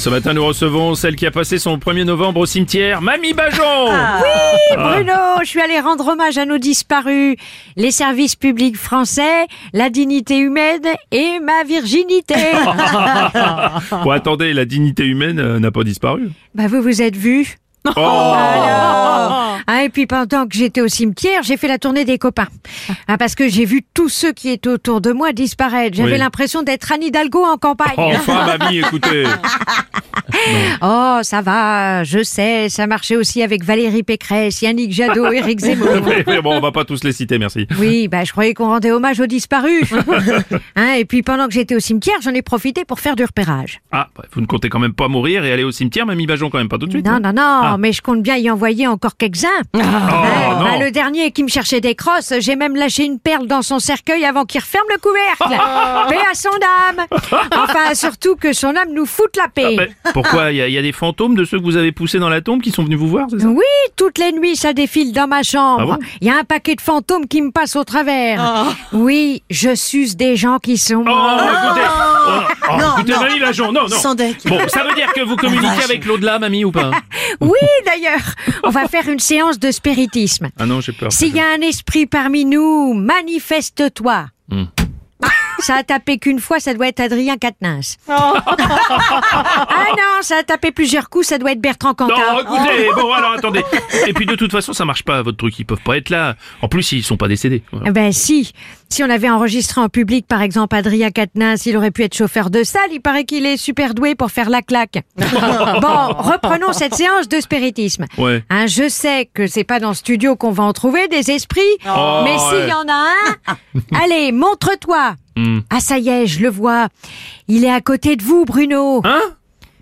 Ce matin, nous recevons celle qui a passé son 1er novembre au cimetière, Mamie Bajon Oui, Bruno, je suis allé rendre hommage à nos disparus, les services publics français, la dignité humaine et ma virginité. Bon, attendez, la dignité humaine euh, n'a pas disparu. bah vous vous êtes vus Oh Alors Ah, Et puis pendant que j'étais au cimetière, j'ai fait la tournée des copains. Ah, parce que j'ai vu tous ceux qui étaient autour de moi disparaître. J'avais Oui. l'impression d'être Anne Hidalgo en campagne. Enfin, Mamie, écoutez Oh, ça va, je sais, ça marchait aussi avec Valérie Pécresse, Yannick Jadot, Éric Zemmour. Mais- mais Bon, on va pas tous les citer, merci. Oui, bah je croyais qu'on rendait hommage aux disparus. Hein, et puis pendant que j'étais au cimetière, j'en ai profité pour faire du repérage. Ah, bah, vous ne comptez quand même pas mourir et aller au cimetière, Mamie Bajon, quand même pas tout de suite Non, hein non, non, mais je compte bien y envoyer encore quelques-uns. Oh, Hein, non. bah, le dernier qui me cherchait des crosses, j'ai même lâché une perle dans son cercueil avant qu'il referme le couvercle. paix à son âme. Enfin, surtout que son âme nous foute la paix. Mais pourquoi Il y, y a des fantômes de ceux que vous avez poussés dans la tombe qui sont venus vous voir, c'est ça? Oui, toutes les nuits, ça défile dans ma chambre. Ah bon? Il y a un paquet de fantômes qui me passent au travers. Oui, je suce des gens qui sont Oh, morts. écoutez, oh, oh, Non, écoutez, non. Mamie non, non. Sans deck. Bon, ça veut dire que vous communiquez vache. avec l'au-delà, Mamie, ou pas? Oui, d'ailleurs, on va faire une séance de spiritisme. Ah non, j'ai peur. S'il y a un esprit parmi nous, manifeste-toi. Hmm. Ça a tapé qu'une fois, ça doit être Adrien Quatennens. ah non, ça a tapé plusieurs coups, ça doit être Bertrand Cantat. Non, écoutez, bon alors attendez. Et puis de toute façon, ça marche pas votre truc, ils peuvent pas être là. En plus, ils sont pas décédés. Voilà. Eh Ben si, si on avait enregistré en public par exemple Adrien Quatennens, il aurait pu être chauffeur de salle, il paraît qu'il est super doué pour faire la claque. bon, reprenons cette séance de spiritisme. Ouais. Hein, je sais que c'est pas dans le studio qu'on va en trouver des esprits, Oh, mais s'il ouais. y en a un, allez, montre-toi. Hmm. Ah ça y est, je le vois. Il est à côté de vous, Bruno. Hein?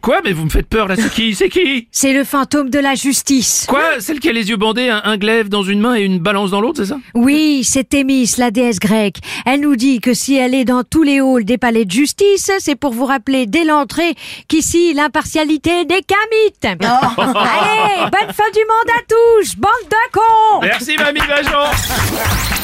Quoi Mais vous me faites peur là, c'est qui C'est qui C'est le fantôme de la justice. Quoi Celle qui a les yeux bandés, un, un glaive dans une main et une balance dans l'autre, c'est ça Oui, c'est Thémis, la déesse grecque. Elle nous dit que si elle est dans tous les halls des palais de justice, c'est pour vous rappeler dès l'entrée qu'ici, l'impartialité des camites. Allez, bonne fin du monde à tous, bande de cons Merci Mamie Bajon